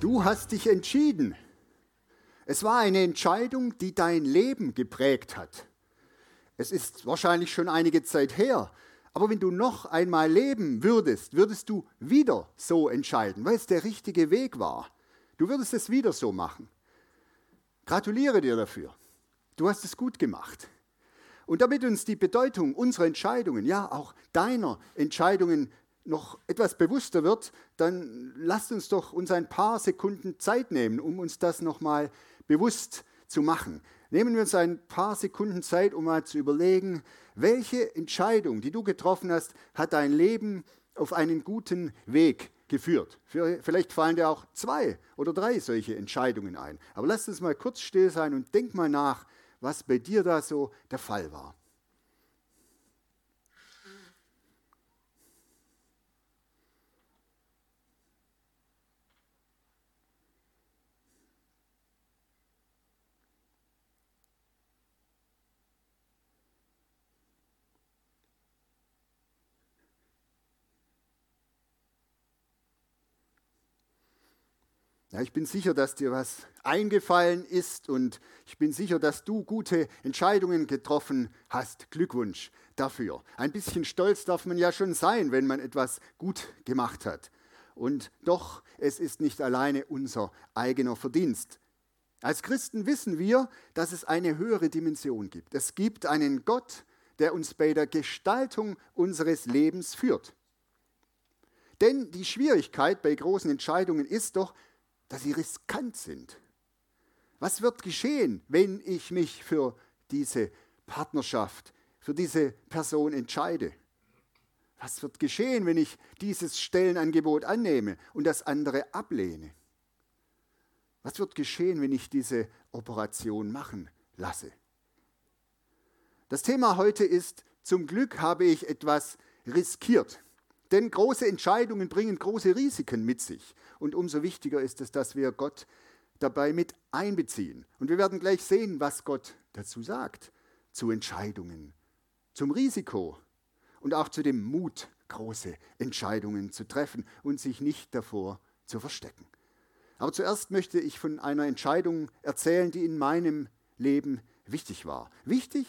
Du hast dich entschieden. Es war eine Entscheidung, die dein Leben geprägt hat. Es ist wahrscheinlich schon einige Zeit her, aber wenn du noch einmal leben würdest, würdest du wieder so entscheiden, weil es der richtige Weg war. Du würdest es wieder so machen. Gratuliere dir dafür. Du hast es gut gemacht. Und damit uns die Bedeutung unserer Entscheidungen, ja auch deiner Entscheidungen noch etwas bewusster wird, dann lasst uns doch uns ein paar Sekunden Zeit nehmen, um uns das nochmal bewusst zu machen. Nehmen wir uns ein paar Sekunden Zeit, um mal zu überlegen, welche Entscheidung, die du getroffen hast, hat dein Leben auf einen guten Weg geführt. Vielleicht fallen dir auch zwei oder drei solche Entscheidungen ein. Aber lass uns mal kurz still sein und denk mal nach, was bei dir da so der Fall war. Ja, ich bin sicher, dass dir was eingefallen ist und ich bin sicher, dass du gute Entscheidungen getroffen hast. Glückwunsch dafür. Ein bisschen stolz darf man ja schon sein, wenn man etwas gut gemacht hat. Und doch, es ist nicht alleine unser eigener Verdienst. Als Christen wissen wir, dass es eine höhere Dimension gibt. Es gibt einen Gott, der uns bei der Gestaltung unseres Lebens führt. Denn die Schwierigkeit bei großen Entscheidungen ist doch, dass sie riskant sind. Was wird geschehen, wenn ich mich für diese Partnerschaft, für diese Person entscheide? Was wird geschehen, wenn ich dieses Stellenangebot annehme und das andere ablehne? Was wird geschehen, wenn ich diese Operation machen lasse? Das Thema heute ist, zum Glück habe ich etwas riskiert. Denn große Entscheidungen bringen große Risiken mit sich. Und umso wichtiger ist es, dass wir Gott dabei mit einbeziehen. Und wir werden gleich sehen, was Gott dazu sagt. Zu Entscheidungen, zum Risiko und auch zu dem Mut, große Entscheidungen zu treffen und sich nicht davor zu verstecken. Aber zuerst möchte ich von einer Entscheidung erzählen, die in meinem Leben wichtig war. Wichtig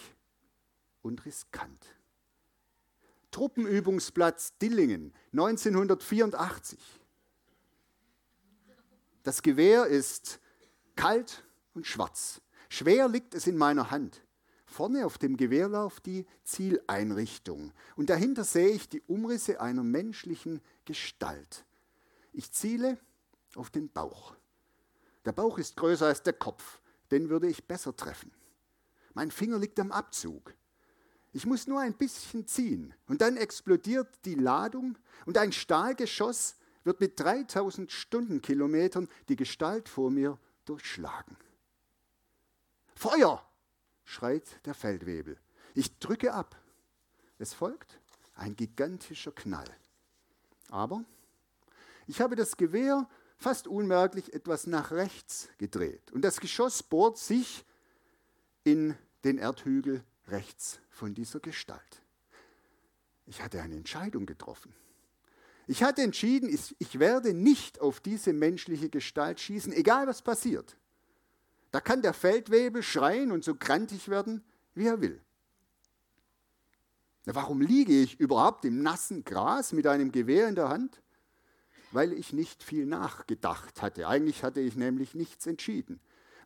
und riskant. Truppenübungsplatz Dillingen 1984. Das Gewehr ist kalt und schwarz. Schwer liegt es in meiner Hand. Vorne auf dem Gewehrlauf die Zieleinrichtung und dahinter sehe ich die Umrisse einer menschlichen Gestalt. Ich ziele auf den Bauch. Der Bauch ist größer als der Kopf, den würde ich besser treffen. Mein Finger liegt am Abzug. Ich muss nur ein bisschen ziehen und dann explodiert die Ladung und ein Stahlgeschoss wird mit 3000 Stundenkilometern die Gestalt vor mir durchschlagen. Feuer! schreit der Feldwebel. Ich drücke ab. Es folgt ein gigantischer Knall. Aber ich habe das Gewehr fast unmerklich etwas nach rechts gedreht und das Geschoss bohrt sich in den Erdhügel rechts von dieser Gestalt. Ich hatte eine Entscheidung getroffen. Ich hatte entschieden, ich werde nicht auf diese menschliche Gestalt schießen, egal was passiert. Da kann der Feldwebel schreien und so grantig werden, wie er will. Warum liege ich überhaupt im nassen Gras mit einem Gewehr in der Hand? Weil ich nicht viel nachgedacht hatte. Eigentlich hatte ich nämlich nichts entschieden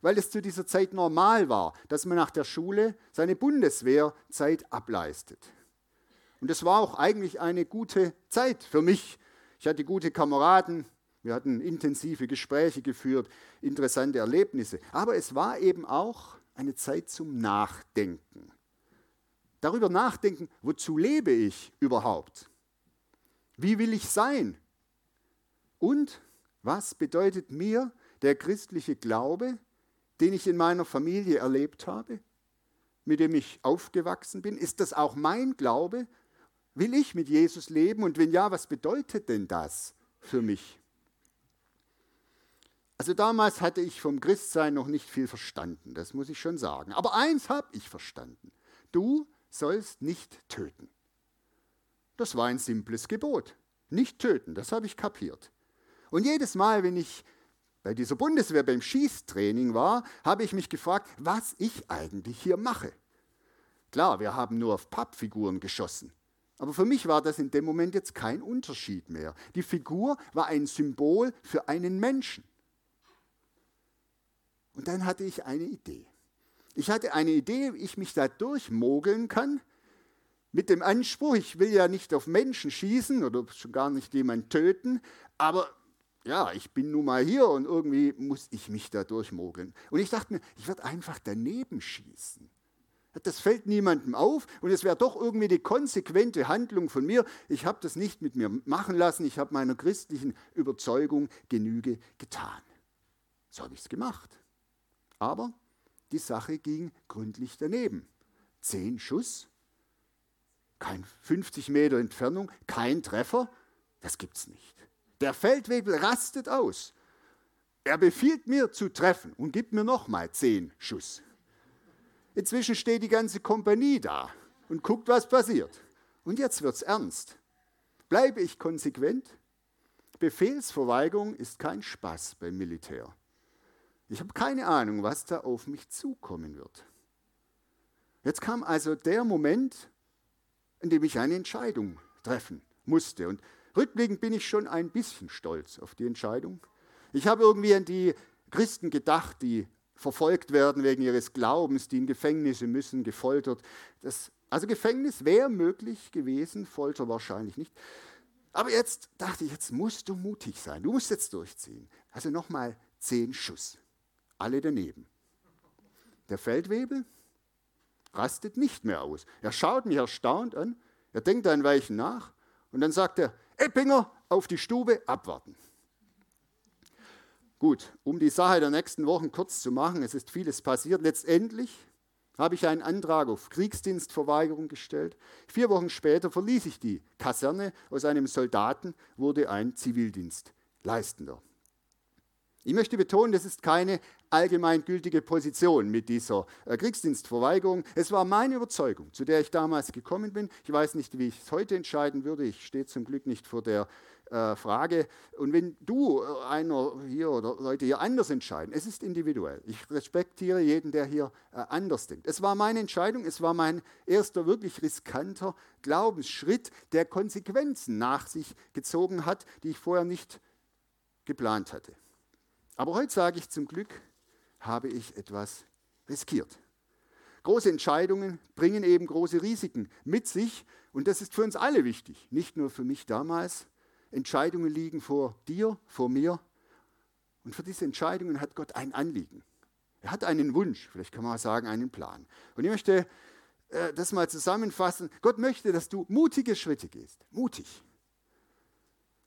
weil es zu dieser Zeit normal war, dass man nach der Schule seine Bundeswehrzeit ableistet. Und es war auch eigentlich eine gute Zeit für mich. Ich hatte gute Kameraden, wir hatten intensive Gespräche geführt, interessante Erlebnisse. Aber es war eben auch eine Zeit zum Nachdenken. Darüber nachdenken, wozu lebe ich überhaupt? Wie will ich sein? Und Was bedeutet mir der christliche Glaube, den ich in meiner Familie erlebt habe, mit dem ich aufgewachsen bin? Ist das auch mein Glaube? Will ich mit Jesus leben? Und wenn ja, was bedeutet denn das für mich? Also damals hatte ich vom Christsein noch nicht viel verstanden, das muss ich schon sagen. Aber eins habe ich verstanden. Du sollst nicht töten. Das war ein simples Gebot. Nicht töten, das habe ich kapiert. Und jedes Mal, wenn ich bei dieser Bundeswehr beim Schießtraining war, habe ich mich gefragt, was ich eigentlich hier mache. Klar, wir haben nur auf Pappfiguren geschossen. Aber für mich war das in dem Moment jetzt kein Unterschied mehr. Die Figur war ein Symbol für einen Menschen. Und dann hatte ich eine Idee. Ich hatte eine Idee, wie ich mich da durchmogeln kann, mit dem Anspruch, ich will ja nicht auf Menschen schießen oder schon gar nicht jemanden töten, aber ja, ich bin nun mal hier und irgendwie muss ich mich da durchmogeln. Und ich dachte mir, ich werde einfach daneben schießen. Das fällt niemandem auf und es wäre doch irgendwie die konsequente Handlung von mir. Ich habe das nicht mit mir machen lassen, ich habe meiner christlichen Überzeugung Genüge getan. So habe ich es gemacht. Aber die Sache ging gründlich daneben. Zehn Schuss, kein 50 Meter Entfernung, kein Treffer, das gibt's nicht. Der Feldwebel rastet aus. Er befiehlt mir zu treffen und gibt mir nochmal zehn Schuss. Inzwischen steht die ganze Kompanie da und guckt, was passiert. Und jetzt wird's ernst. Bleibe ich konsequent? Befehlsverweigerung ist kein Spaß beim Militär. Ich habe keine Ahnung, was da auf mich zukommen wird. Jetzt kam also der Moment, in dem ich eine Entscheidung treffen musste. Und rückblickend bin ich schon ein bisschen stolz auf die Entscheidung. Ich habe irgendwie an die Christen gedacht, die verfolgt werden wegen ihres Glaubens, die in Gefängnisse müssen, gefoltert. Das, also Gefängnis wäre möglich gewesen, Folter wahrscheinlich nicht. Aber jetzt dachte ich, jetzt musst du mutig sein. Du musst jetzt durchziehen. Also nochmal zehn Schuss alle daneben. Der Feldwebel rastet nicht mehr aus. Er schaut mich erstaunt an, er denkt ein Weichen nach und dann sagt er, Eppinger, auf die Stube, abwarten. Gut, um die Sache der nächsten Wochen kurz zu machen, es ist vieles passiert. Letztendlich habe ich einen Antrag auf Kriegsdienstverweigerung gestellt. Vier Wochen später verließ ich die Kaserne. Aus einem Soldaten wurde ein Zivildienstleistender. Ich möchte betonen, das ist keine allgemeingültige Position mit dieser äh, Kriegsdienstverweigerung. Es war meine Überzeugung, zu der ich damals gekommen bin. Ich weiß nicht, wie ich es heute entscheiden würde. Ich stehe zum Glück nicht vor der äh, Frage. Und wenn du, äh, einer hier oder Leute hier anders entscheiden, es ist individuell. Ich respektiere jeden, der hier anders denkt. Es war meine Entscheidung, es war mein erster wirklich riskanter Glaubensschritt, der Konsequenzen nach sich gezogen hat, die ich vorher nicht geplant hatte. Aber heute sage ich zum Glück, habe ich etwas riskiert. Große Entscheidungen bringen eben große Risiken mit sich und das ist für uns alle wichtig, nicht nur für mich damals. Entscheidungen liegen vor dir, vor mir und für diese Entscheidungen hat Gott ein Anliegen. Er hat einen Wunsch, vielleicht kann man sagen einen Plan. Und ich möchte äh, das mal zusammenfassen. Gott möchte, dass du mutige Schritte gehst. Mutig.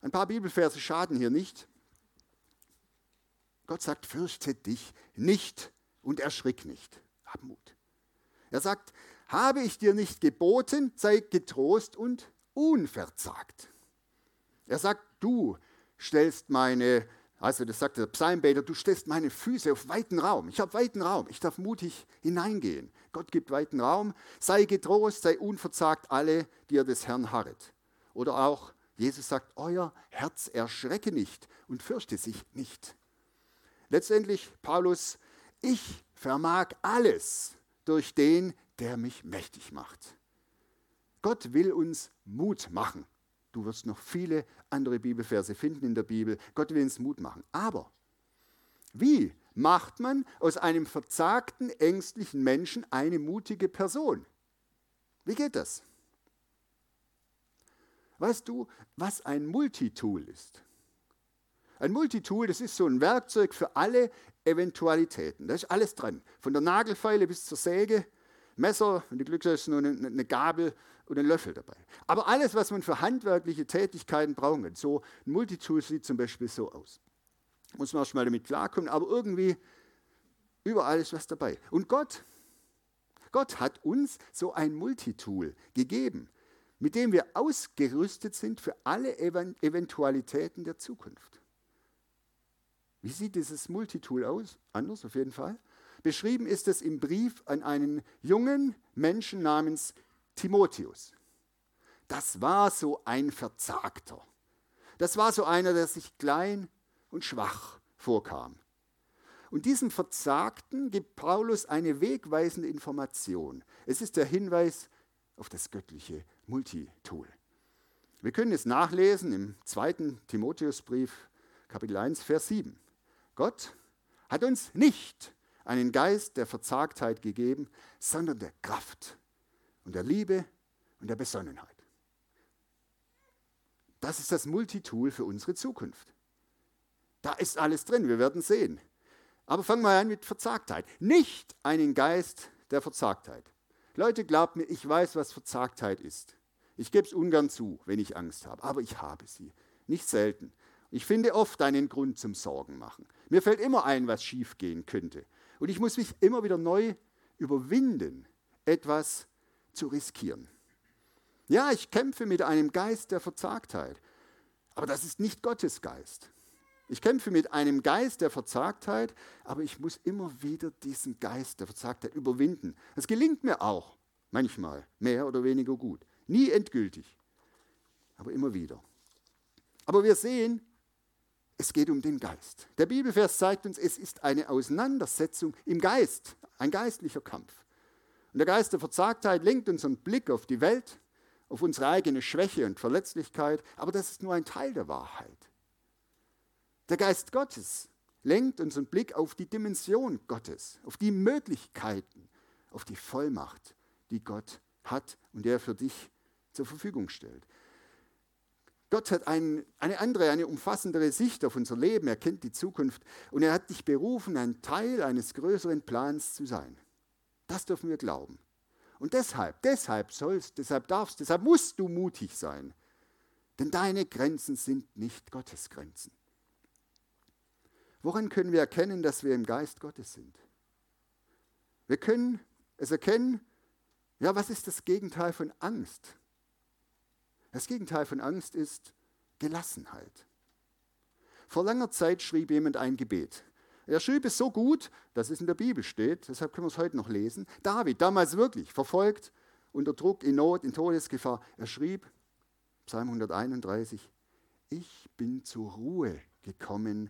Ein paar Bibelverse schaden hier nicht. Gott sagt, fürchte dich nicht und erschrick nicht. Hab Mut. Er sagt, habe ich dir nicht geboten, sei getrost und unverzagt. Er sagt, du stellst meine, also das sagt der Psalmbeter, du stellst meine Füße auf weiten Raum. Ich habe weiten Raum, ich darf mutig hineingehen. Gott gibt weiten Raum, sei getrost, sei unverzagt alle, die ihr des Herrn harret. Oder auch, Jesus sagt, euer Herz erschrecke nicht und fürchte sich nicht. Letztendlich, Paulus, ich vermag alles durch den, der mich mächtig macht. Gott will uns Mut machen. Du wirst noch viele andere Bibelverse finden in der Bibel. Gott will uns Mut machen. Aber wie macht man aus einem verzagten, ängstlichen Menschen eine mutige Person? Wie geht das? Weißt du, was ein Multitool ist? Ein Multitool, das ist so ein Werkzeug für alle Eventualitäten. Da ist alles dran. Von der Nagelfeile bis zur Säge, Messer, wenn du Glück hast, nur eine, Gabel und ein Löffel dabei. Aber alles, was man für handwerkliche Tätigkeiten brauchen kann. So ein Multitool sieht zum Beispiel so aus. Muss man erstmal damit klarkommen, aber irgendwie überall ist was dabei. Und Gott, Gott hat uns so ein Multitool gegeben, mit dem wir ausgerüstet sind für alle Eventualitäten der Zukunft. Wie sieht dieses Multitool aus? Anders auf jeden Fall. Beschrieben ist es im Brief an einen jungen Menschen namens Timotheus. Das war so ein Verzagter. Das war so einer, der sich klein und schwach vorkam. Und diesem Verzagten gibt Paulus eine wegweisende Information. Es ist der Hinweis auf das göttliche Multitool. Wir können es nachlesen im zweiten Timotheusbrief, Kapitel 1, Vers 7. Gott hat uns nicht einen Geist der Verzagtheit gegeben, sondern der Kraft und der Liebe und der Besonnenheit. Das ist das Multitool für unsere Zukunft. Da ist alles drin, wir werden sehen. Aber fangen wir an mit Verzagtheit. Nicht einen Geist der Verzagtheit. Leute, glaubt mir, ich weiß, was Verzagtheit ist. Ich gebe es ungern zu, wenn ich Angst habe, aber ich habe sie. Nicht selten. Ich finde oft einen Grund zum Sorgen machen. Mir fällt immer ein, was schiefgehen könnte. Und ich muss mich immer wieder neu überwinden, etwas zu riskieren. Ja, ich kämpfe mit einem Geist der Verzagtheit, aber das ist nicht Gottes Geist. Ich kämpfe mit einem Geist der Verzagtheit, aber ich muss immer wieder diesen Geist der Verzagtheit überwinden. Das gelingt mir auch, manchmal, mehr oder weniger gut. Nie endgültig, aber immer wieder. Aber wir sehen, es geht um den Geist. Der Bibelvers zeigt uns, es ist eine Auseinandersetzung im Geist, ein geistlicher Kampf. Und der Geist der Verzagtheit lenkt unseren Blick auf die Welt, auf unsere eigene Schwäche und Verletzlichkeit, aber das ist nur ein Teil der Wahrheit. Der Geist Gottes lenkt unseren Blick auf die Dimension Gottes, auf die Möglichkeiten, auf die Vollmacht, die Gott hat und der für dich zur Verfügung stellt. Gott hat ein, eine andere, eine umfassendere Sicht auf unser Leben. Er kennt die Zukunft und er hat dich berufen, ein Teil eines größeren Plans zu sein. Das dürfen wir glauben. Und deshalb, deshalb sollst, deshalb darfst, deshalb musst du mutig sein. Denn deine Grenzen sind nicht Gottes Grenzen. Woran können wir erkennen, dass wir im Geist Gottes sind? Wir können es erkennen, ja, was ist das Gegenteil von Angst? Das Gegenteil von Angst ist Gelassenheit. Vor langer Zeit schrieb jemand ein Gebet. Er schrieb es so gut, dass es in der Bibel steht, deshalb können wir es heute noch lesen. David, damals wirklich verfolgt, unter Druck, in Not, in Todesgefahr, er schrieb, Psalm 131, ich bin zur Ruhe gekommen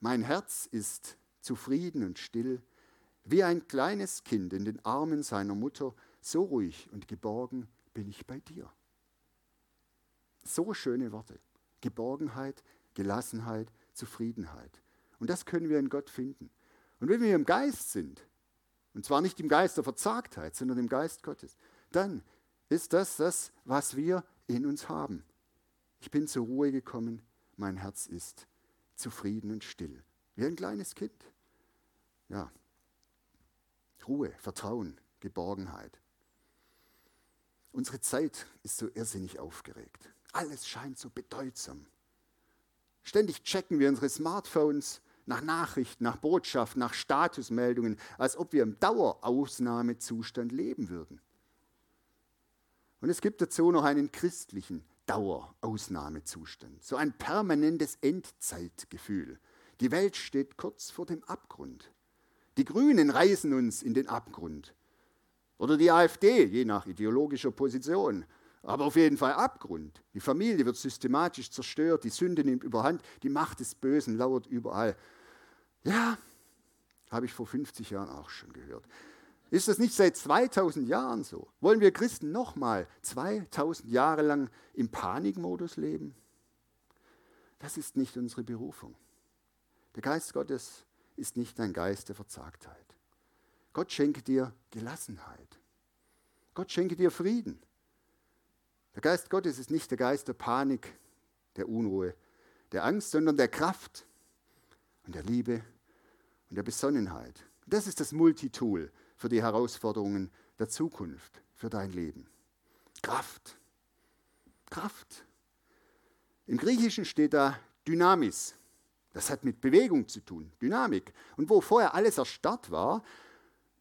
mein Herz ist zufrieden und still, wie ein kleines Kind in den Armen seiner Mutter, so ruhig und geborgen bin ich bei dir. So schöne Worte. Geborgenheit, Gelassenheit, Zufriedenheit. Und das können wir in Gott finden. Und wenn wir im Geist sind, und zwar nicht im Geist der Verzagtheit, sondern im Geist Gottes, dann ist das das, was wir in uns haben. Ich bin zur Ruhe gekommen, mein Herz ist zufrieden und still. Wie ein kleines Kind. Ja. Ruhe, Vertrauen, Geborgenheit. Unsere Zeit ist so irrsinnig aufgeregt. Alles scheint so bedeutsam. Ständig checken wir unsere Smartphones nach Nachrichten, nach Botschaften, nach Statusmeldungen, als ob wir im Dauerausnahmezustand leben würden. Und es gibt dazu noch einen christlichen Dauerausnahmezustand, so ein permanentes Endzeitgefühl. Die Welt steht kurz vor dem Abgrund. Die Grünen reißen uns in den Abgrund. Oder die AfD, je nach ideologischer Position. Aber auf jeden Fall Abgrund. Die Familie wird systematisch zerstört, die Sünde nimmt überhand, die Macht des Bösen lauert überall. Ja, habe ich vor 50 Jahren auch schon gehört. Ist das nicht seit 2000 Jahren so? Wollen wir Christen nochmal 2000 Jahre lang im Panikmodus leben? Das ist nicht unsere Berufung. Der Geist Gottes ist nicht ein Geist der Verzagtheit. Gott schenke dir Gelassenheit. Gott schenke dir Frieden. Der Geist Gottes ist nicht der Geist der Panik, der Unruhe, der Angst, sondern der Kraft und der Liebe und der Besonnenheit. Das ist das Multitool, für die Herausforderungen der Zukunft, für dein Leben. Kraft. Kraft. Im Griechischen steht da Dynamis. Das hat mit Bewegung zu tun, Dynamik. Und wo vorher alles erstarrt war,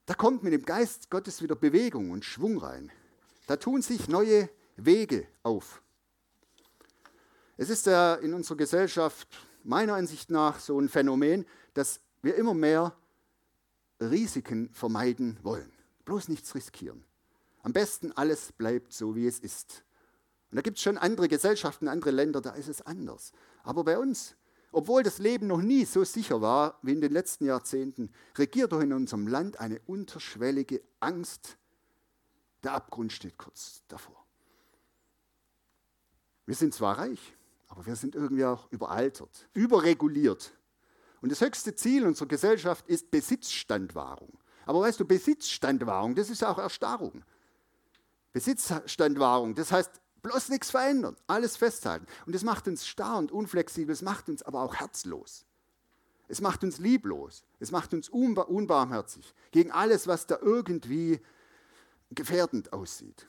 da kommt mit dem Geist Gottes wieder Bewegung und Schwung rein. Da tun sich neue Wege auf. Es ist ja in unserer Gesellschaft meiner Ansicht nach so ein Phänomen, dass wir immer mehr Risiken vermeiden wollen. Bloß nichts riskieren. Am besten alles bleibt so, wie es ist. Und da gibt es schon andere Gesellschaften, andere Länder, da ist es anders. Aber bei uns, obwohl das Leben noch nie so sicher war wie in den letzten Jahrzehnten, regiert doch in unserem Land eine unterschwellige Angst. Der Abgrund steht kurz davor. Wir sind zwar reich, aber wir sind irgendwie auch überaltert, überreguliert. Und das höchste Ziel unserer Gesellschaft ist Besitzstandwahrung. Aber weißt du, Besitzstandwahrung, das ist auch Erstarrung. Besitzstandwahrung, das heißt, bloß nichts verändern, alles festhalten. Und das macht uns starr und unflexibel, es macht uns aber auch herzlos. Es macht uns lieblos, es macht uns unbarmherzig gegen alles, was da irgendwie gefährdend aussieht.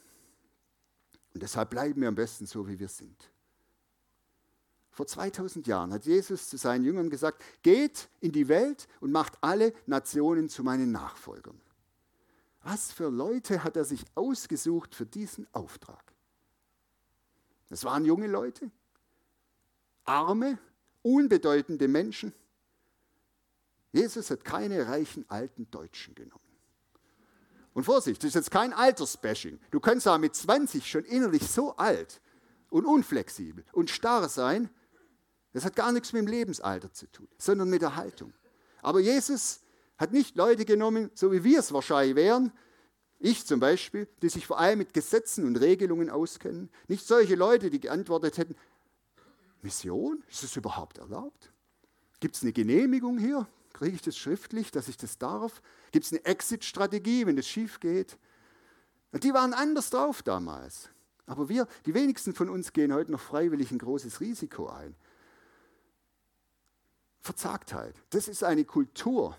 Und deshalb bleiben wir am besten so, wie wir sind. Vor 2000 Jahren hat Jesus zu seinen Jüngern gesagt, geht in die Welt und macht alle Nationen zu meinen Nachfolgern. Was für Leute hat er sich ausgesucht für diesen Auftrag? Das waren junge Leute, arme, unbedeutende Menschen. Jesus hat keine reichen alten Deutschen genommen. Und Vorsicht, das ist jetzt kein Altersbashing. Du kannst ja mit 20 schon innerlich so alt und unflexibel und starr sein, das hat gar nichts mit dem Lebensalter zu tun, sondern mit der Haltung. Aber Jesus hat nicht Leute genommen, so wie wir es wahrscheinlich wären, ich zum Beispiel, die sich vor allem mit Gesetzen und Regelungen auskennen. Nicht solche Leute, die geantwortet hätten, Mission, ist es überhaupt erlaubt? Gibt es eine Genehmigung hier? Kriege ich das schriftlich, dass ich das darf? Gibt es eine Exit-Strategie, wenn es schief geht? Und die waren anders drauf damals. Aber wir, die wenigsten von uns gehen heute noch freiwillig ein großes Risiko ein. Verzagtheit. Das ist eine Kultur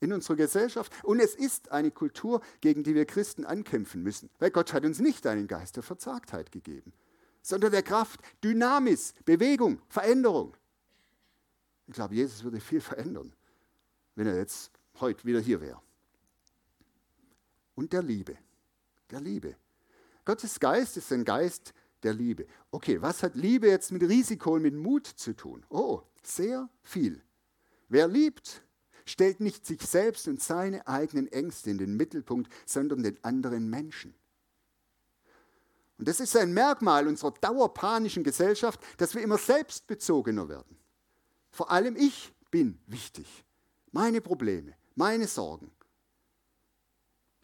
in unserer Gesellschaft und es ist eine Kultur, gegen die wir Christen ankämpfen müssen. Weil Gott hat uns nicht einen Geist der Verzagtheit gegeben, sondern der Kraft, Dynamis, Bewegung, Veränderung. Ich glaube, Jesus würde viel verändern, wenn er jetzt heute wieder hier wäre. Und der Liebe. Der Liebe. Gottes Geist ist ein Geist der Liebe. Okay, was hat Liebe jetzt mit Risiko und mit Mut zu tun? Oh, sehr viel. Wer liebt, stellt nicht sich selbst und seine eigenen Ängste in den Mittelpunkt, sondern den anderen Menschen. Und das ist ein Merkmal unserer dauerpanischen Gesellschaft, dass wir immer selbstbezogener werden. Vor allem ich bin wichtig. Meine Probleme, meine Sorgen.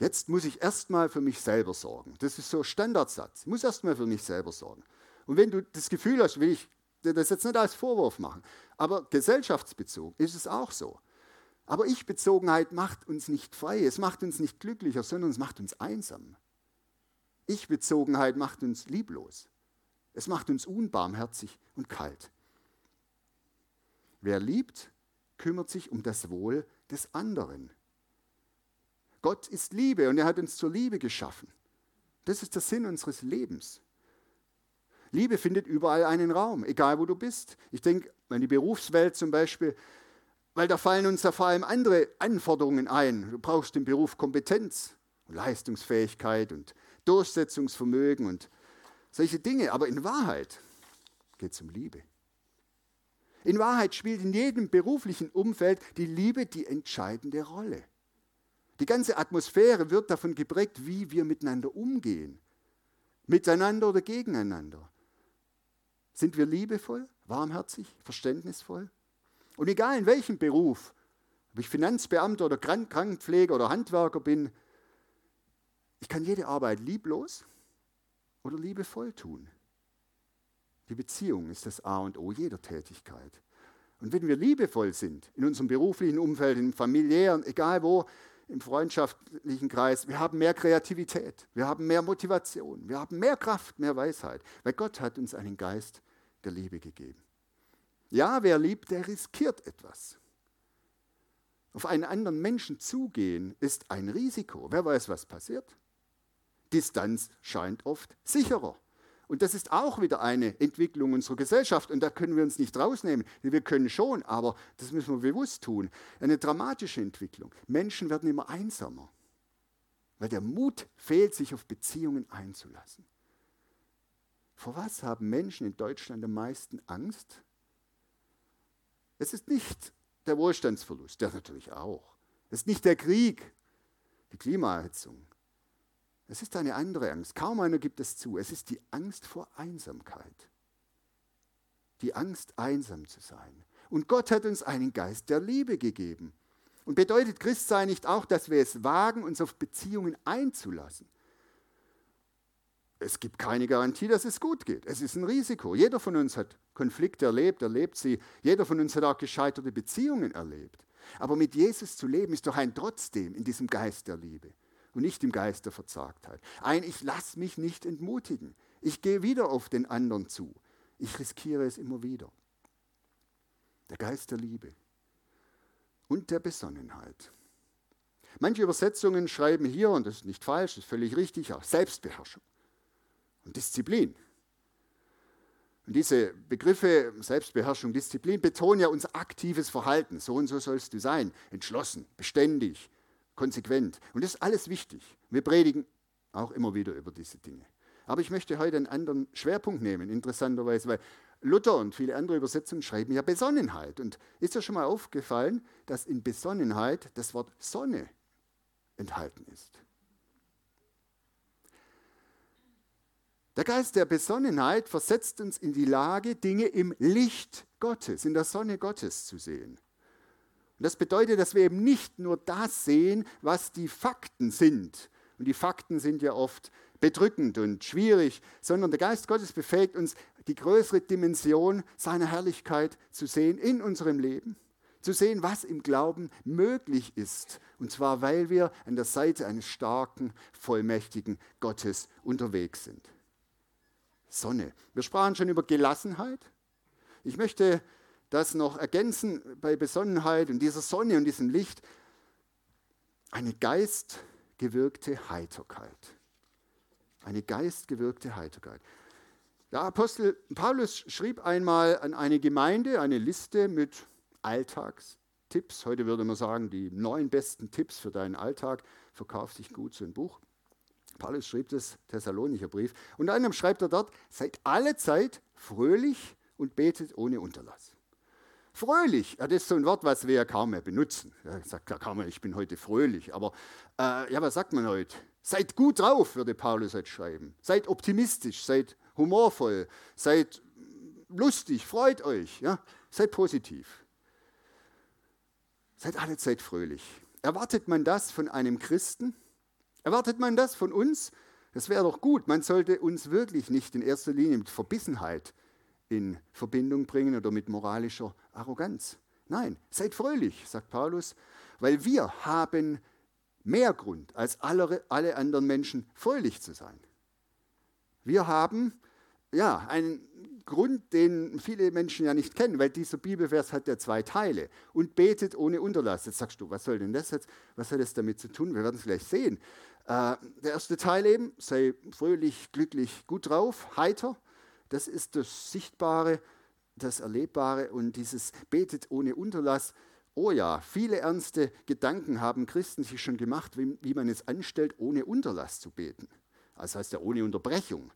Jetzt muss ich erstmal für mich selber sorgen. Das ist so ein Standardsatz. Ich muss erstmal für mich selber sorgen. Und wenn du das Gefühl hast, will ich das jetzt nicht als Vorwurf machen, aber gesellschaftsbezogen ist es auch so. Aber Ich-Bezogenheit macht uns nicht frei, es macht uns nicht glücklicher, sondern es macht uns einsam. Ich-Bezogenheit macht uns lieblos. Es macht uns unbarmherzig und kalt. Wer liebt, kümmert sich um das Wohl des anderen. Gott ist Liebe und er hat uns zur Liebe geschaffen. Das ist der Sinn unseres Lebens. Liebe findet überall einen Raum, egal wo du bist. Ich denke an die Berufswelt zum Beispiel, weil da fallen uns ja vor allem andere Anforderungen ein. Du brauchst im Beruf Kompetenz, Leistungsfähigkeit und Durchsetzungsvermögen und solche Dinge. Aber in Wahrheit geht es um Liebe. In Wahrheit spielt in jedem beruflichen Umfeld die Liebe die entscheidende Rolle. Die ganze Atmosphäre wird davon geprägt, wie wir miteinander umgehen. Miteinander oder gegeneinander. Sind wir liebevoll, warmherzig, verständnisvoll? Und egal in welchem Beruf, ob ich Finanzbeamter oder Krankenpfleger oder Handwerker bin, ich kann jede Arbeit lieblos oder liebevoll tun. Die Beziehung ist das A und O jeder Tätigkeit. Und wenn wir liebevoll sind, in unserem beruflichen Umfeld, im familiären, egal wo, im freundschaftlichen Kreis, wir haben mehr Kreativität, wir haben mehr Motivation, wir haben mehr Kraft, mehr Weisheit, weil Gott hat uns einen Geist der Liebe gegeben. Ja, wer liebt, der riskiert etwas. Auf einen anderen Menschen zugehen ist ein Risiko. Wer weiß, was passiert? Distanz scheint oft sicherer. Und das ist auch wieder eine Entwicklung unserer Gesellschaft. Und da können wir uns nicht rausnehmen. Wir können schon, aber das müssen wir bewusst tun. Eine dramatische Entwicklung. Menschen werden immer einsamer, weil der Mut fehlt, sich auf Beziehungen einzulassen. Vor was haben Menschen in Deutschland am meisten Angst? Es ist nicht der Wohlstandsverlust, der natürlich auch. Es ist nicht der Krieg, die Klimaerhitzung. Es ist eine andere Angst. Kaum einer gibt es zu. Es ist die Angst vor Einsamkeit. Die Angst, einsam zu sein. Und Gott hat uns einen Geist der Liebe gegeben. Und bedeutet Christsein nicht auch, dass wir es wagen, uns auf Beziehungen einzulassen? Es gibt keine Garantie, dass es gut geht. Es ist ein Risiko. Jeder von uns hat Konflikte erlebt, erlebt sie. Jeder von uns hat auch gescheiterte Beziehungen erlebt. Aber mit Jesus zu leben ist doch ein Trotzdem in diesem Geist der Liebe und nicht im Geist der Verzagtheit. Ein, ich lasse mich nicht entmutigen. Ich gehe wieder auf den anderen zu. Ich riskiere es immer wieder. Der Geist der Liebe und der Besonnenheit. Manche Übersetzungen schreiben hier, und das ist nicht falsch, das ist völlig richtig, auch Selbstbeherrschung und Disziplin. Und diese Begriffe Selbstbeherrschung, Disziplin betonen ja unser aktives Verhalten. So und so sollst du sein. Entschlossen, beständig, konsequent. Und das ist alles wichtig. Wir predigen auch immer wieder über diese Dinge. Aber ich möchte heute einen anderen Schwerpunkt nehmen, interessanterweise, weil Luther und viele andere Übersetzungen schreiben ja Besonnenheit. Und ist dir schon mal aufgefallen, dass in Besonnenheit das Wort Sonne enthalten ist? Der Geist der Besonnenheit versetzt uns in die Lage, Dinge im Licht Gottes, in der Sonne Gottes zu sehen. Und das bedeutet, dass wir eben nicht nur das sehen, was die Fakten sind. Und die Fakten sind ja oft bedrückend und schwierig, sondern der Geist Gottes befähigt uns, die größere Dimension seiner Herrlichkeit zu sehen in unserem Leben. Zu sehen, was im Glauben möglich ist. Und zwar, weil wir an der Seite eines starken, vollmächtigen Gottes unterwegs sind. Sonne. Wir sprachen schon über Gelassenheit. Ich möchte das noch ergänzen bei Besonnenheit und dieser Sonne und diesem Licht, eine geistgewirkte Heiterkeit. Eine geistgewirkte Heiterkeit. Der Apostel Paulus schrieb einmal an eine Gemeinde eine Liste mit Alltagstipps. Heute würde man sagen, die neun besten Tipps für deinen Alltag. Verkauft sich gut so ein Buch. Paulus schrieb das Thessalonicher Brief. Unter anderem schreibt er dort: Seid alle Zeit fröhlich und betet ohne Unterlass. Fröhlich, ja, das ist so ein Wort, was wir ja kaum mehr benutzen. Ja, sagt ja kaum mehr, ich bin heute fröhlich. Aber äh, ja, was sagt man heute? Seid gut drauf, würde Paulus heute schreiben. Seid optimistisch, seid humorvoll, seid lustig, freut euch, ja? seid positiv. Seid alle Zeit fröhlich. Erwartet man das von einem Christen? Erwartet man das von uns? Das wäre doch gut. Man sollte uns wirklich nicht in erster Linie mit Verbissenheit in Verbindung bringen oder mit moralischer Arroganz. Nein, seid fröhlich, sagt Paulus, weil wir haben mehr Grund als alle, alle anderen Menschen fröhlich zu sein. Wir haben ja einen Grund, den viele Menschen ja nicht kennen, weil dieser Bibelvers hat ja zwei Teile und betet ohne Unterlass. Jetzt sagst du, was soll denn das jetzt? Was hat das damit zu tun? Wir werden es gleich sehen. Äh, der erste Teil eben, sei fröhlich, glücklich, gut drauf, heiter. Das ist das Sichtbare, das Erlebbare und dieses betet ohne Unterlass. Oh ja, viele ernste Gedanken haben Christen sich schon gemacht, wie, wie man es anstellt, ohne Unterlass zu beten. Das heißt ja ohne Unterbrechung.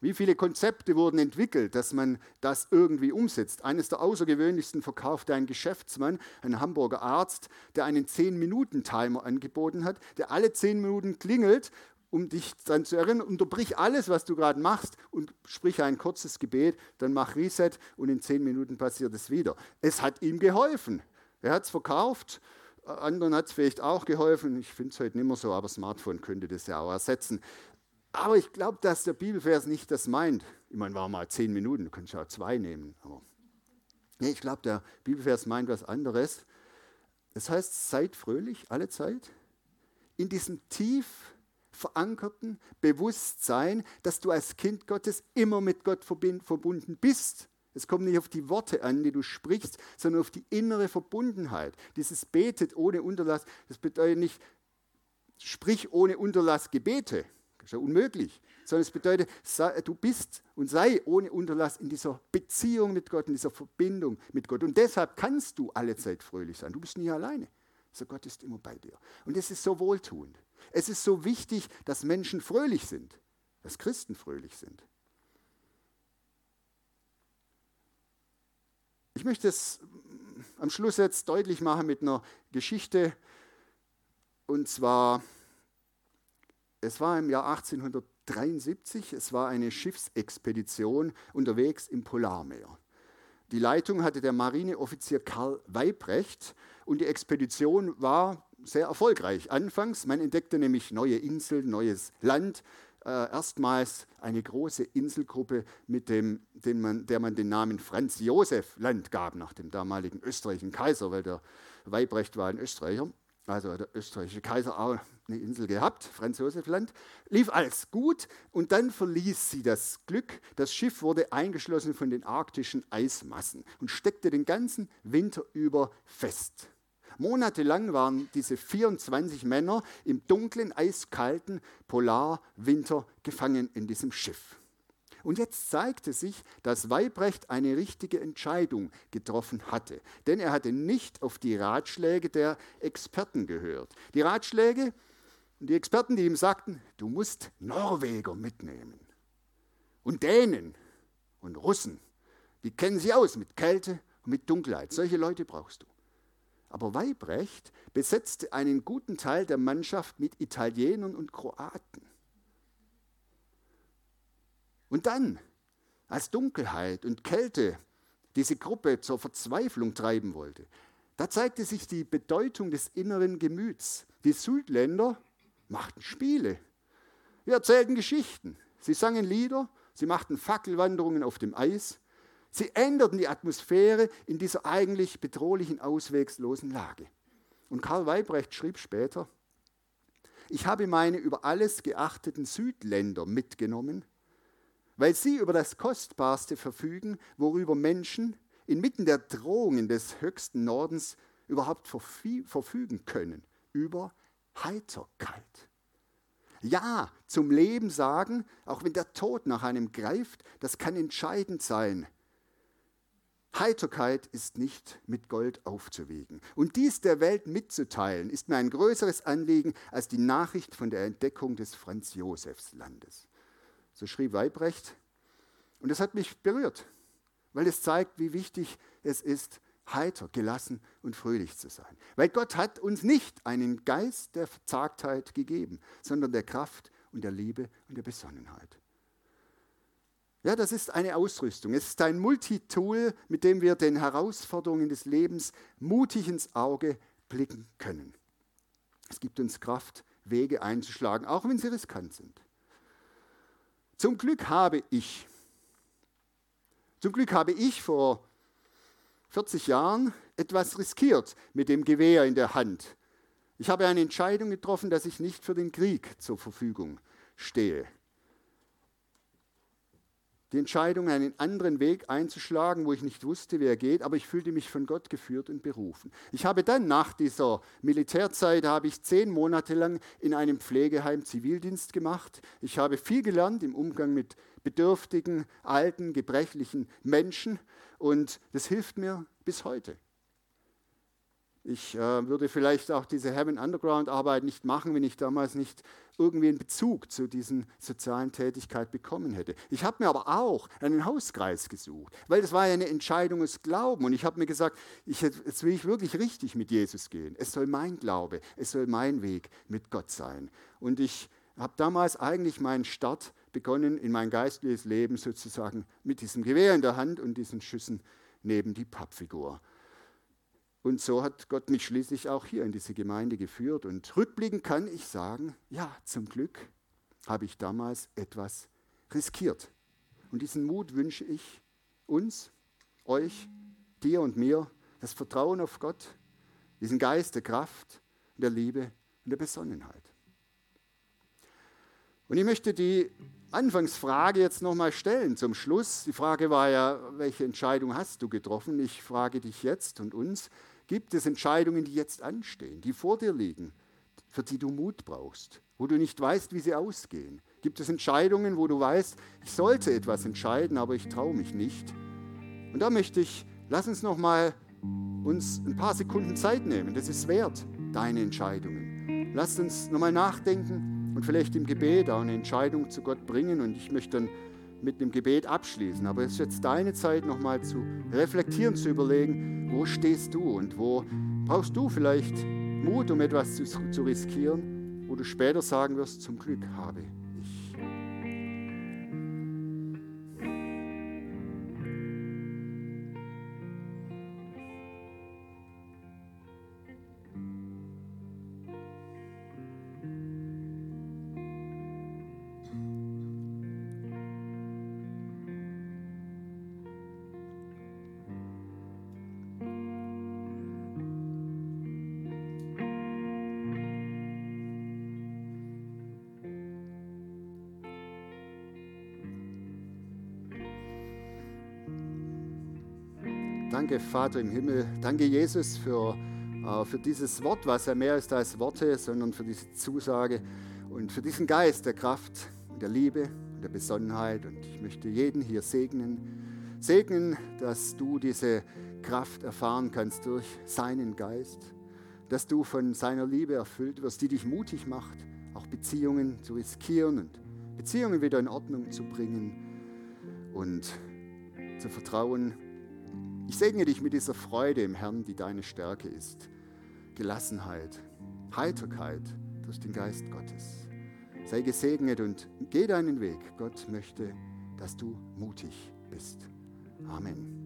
Wie viele Konzepte wurden entwickelt, dass man das irgendwie umsetzt? Eines der außergewöhnlichsten verkaufte ein Geschäftsmann, ein Hamburger Arzt, der einen 10-Minuten-Timer angeboten hat, der alle 10 Minuten klingelt um dich daran zu erinnern, unterbrich alles, was du gerade machst und sprich ein kurzes Gebet, dann mach Reset und in zehn Minuten passiert es wieder. Es hat ihm geholfen. Er hat es verkauft, anderen hat es vielleicht auch geholfen. Ich finde es heute nicht mehr so, aber Smartphone könnte das ja auch ersetzen. Aber ich glaube, dass der Bibelvers nicht das meint. Ich meine, war mal zehn Minuten, du kannst ja auch zwei nehmen. Aber nee, ich glaube, der Bibelvers meint was anderes. Das heißt, seid fröhlich alle Zeit in diesem tief verankerten Bewusstsein, dass du als Kind Gottes immer mit Gott verbunden bist. Es kommt nicht auf die Worte an, die du sprichst, sondern auf die innere Verbundenheit. Dieses Betet ohne Unterlass, das bedeutet nicht, sprich ohne Unterlass Gebete. Das ist ja unmöglich. sondern es bedeutet, du bist und sei ohne Unterlass in dieser Beziehung mit Gott, in dieser Verbindung mit Gott. Und deshalb kannst du alle Zeit fröhlich sein. Du bist nie alleine. So Gott ist immer bei dir. Und es ist so wohltuend. Es ist so wichtig, dass Menschen fröhlich sind, dass Christen fröhlich sind. Ich möchte es am Schluss jetzt deutlich machen mit einer Geschichte. Und zwar, es war im Jahr 1873, es war eine Schiffsexpedition unterwegs im Polarmeer. Die Leitung hatte der Marineoffizier Karl Weibrecht und die Expedition war sehr erfolgreich. Anfangs, man entdeckte nämlich neue Inseln, neues Land, äh, erstmals eine große Inselgruppe, mit dem, man, der man den Namen Franz Josef Land gab, nach dem damaligen österreichischen Kaiser, weil der Weibrecht war ein Österreicher. Also der österreichische Kaiser auch eine Insel gehabt, Franz Josef Land. Lief alles gut und dann verließ sie das Glück. Das Schiff wurde eingeschlossen von den arktischen Eismassen und steckte den ganzen Winter über fest. Monatelang waren diese 24 Männer im dunklen, eiskalten Polarwinter gefangen in diesem Schiff. Und jetzt zeigte sich, dass Weibrecht eine richtige Entscheidung getroffen hatte. Denn er hatte nicht auf die Ratschläge der Experten gehört. Die Ratschläge und die Experten, die ihm sagten, du musst Norweger mitnehmen. Und Dänen und Russen, die kennen sie aus mit Kälte und mit Dunkelheit. Solche Leute brauchst du. Aber Weibrecht besetzte einen guten Teil der Mannschaft mit Italienern und Kroaten. Und dann, als Dunkelheit und Kälte diese Gruppe zur Verzweiflung treiben wollte, da zeigte sich die Bedeutung des inneren Gemüts. Die Südländer machten Spiele. Sie erzählten Geschichten. Sie sangen Lieder. Sie machten Fackelwanderungen auf dem Eis. Sie änderten die Atmosphäre in dieser eigentlich bedrohlichen, auswegslosen Lage. Und Karl Weibrecht schrieb später, ich habe meine über alles geachteten Südländer mitgenommen, weil sie über das Kostbarste verfügen, worüber Menschen inmitten der Drohungen des höchsten Nordens überhaupt verfügen können, über Heiterkeit. Ja zum Leben sagen, auch wenn der Tod nach einem greift, das kann entscheidend sein Heiterkeit ist nicht mit Gold aufzuwiegen. Und dies der Welt mitzuteilen, ist mir ein größeres Anliegen als die Nachricht von der Entdeckung des Franz Josefs Landes. So schrieb Weibrecht. Und das hat mich berührt, weil es zeigt, wie wichtig es ist, heiter, gelassen und fröhlich zu sein. Weil Gott hat uns nicht einen Geist der Verzagtheit gegeben, sondern der Kraft und der Liebe und der Besonnenheit. Ja, das ist eine Ausrüstung. Es ist ein Multitool, mit dem wir den Herausforderungen des Lebens mutig ins Auge blicken können. Es gibt uns Kraft, Wege einzuschlagen, auch wenn sie riskant sind. Zum Glück habe ich, zum Glück habe ich vor 40 Jahren etwas riskiert mit dem Gewehr in der Hand. Ich habe eine Entscheidung getroffen, dass ich nicht für den Krieg zur Verfügung stehe die Entscheidung, einen anderen Weg einzuschlagen, wo ich nicht wusste, wie er geht, aber ich fühlte mich von Gott geführt und berufen. Ich habe dann nach dieser Militärzeit, habe ich zehn Monate lang in einem Pflegeheim Zivildienst gemacht. Ich habe viel gelernt im Umgang mit bedürftigen, alten, gebrechlichen Menschen und das hilft mir bis heute. Ich äh, würde vielleicht auch diese Heaven Underground Arbeit nicht machen, wenn ich damals nicht irgendwie einen Bezug zu diesen sozialen Tätigkeit bekommen hätte. Ich habe mir aber auch einen Hauskreis gesucht, weil das war ja eine Entscheidung des Glauben. Und ich habe mir gesagt, ich, jetzt will ich wirklich richtig mit Jesus gehen. Es soll mein Glaube, es soll mein Weg mit Gott sein. Und ich habe damals eigentlich meinen Start begonnen in mein geistliches Leben sozusagen mit diesem Gewehr in der Hand und diesen Schüssen neben die Pappfigur. Und so hat Gott mich schließlich auch hier in diese Gemeinde geführt. Und rückblickend kann ich sagen, ja, zum Glück habe ich damals etwas riskiert. Und diesen Mut wünsche ich uns, euch, dir und mir, das Vertrauen auf Gott, diesen Geist der Kraft, der Liebe und der Besonnenheit. Und ich möchte die Anfangsfrage jetzt nochmal stellen zum Schluss. Die Frage war ja, welche Entscheidung hast du getroffen? Ich frage dich jetzt und uns, Gibt es Entscheidungen, die jetzt anstehen, die vor dir liegen, für die du Mut brauchst, wo du nicht weißt, wie sie ausgehen? Gibt es Entscheidungen, wo du weißt, ich sollte etwas entscheiden, aber ich traue mich nicht? Und da möchte ich, lass uns noch mal uns ein paar Sekunden Zeit nehmen. Das ist wert, deine Entscheidungen. Lass uns noch mal nachdenken und vielleicht im Gebet auch eine Entscheidung zu Gott bringen. Und ich möchte dann mit einem Gebet abschließen. Aber es ist jetzt deine Zeit, noch mal zu reflektieren, zu überlegen, wo stehst du und wo brauchst du vielleicht Mut, um etwas zu, zu riskieren, wo du später sagen wirst, zum Glück habe Danke, Vater im Himmel. Danke, Jesus, für, äh, für dieses Wort, was ja mehr ist als Worte, sondern für diese Zusage und für diesen Geist der Kraft und der Liebe und der Besonnenheit. Und ich möchte jeden hier segnen. Segnen, dass du diese Kraft erfahren kannst durch seinen Geist, dass du von seiner Liebe erfüllt wirst, die dich mutig macht, auch Beziehungen zu riskieren und Beziehungen wieder in Ordnung zu bringen und zu vertrauen, ich segne dich mit dieser Freude im Herrn, die deine Stärke ist. Gelassenheit, Heiterkeit durch den Geist Gottes. Sei gesegnet und geh deinen Weg. Gott möchte, dass du mutig bist. Amen.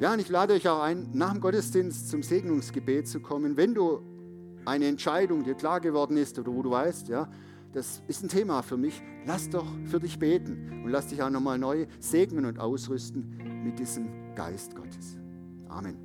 Ja, und ich lade euch auch ein, nach dem Gottesdienst zum Segnungsgebet zu kommen. Wenn du eine Entscheidung dir klar geworden ist oder wo du weißt, ja, das ist ein Thema für mich, lass doch für dich beten und lass dich auch nochmal neu segnen und ausrüsten mit diesem Geist Gottes. Amen.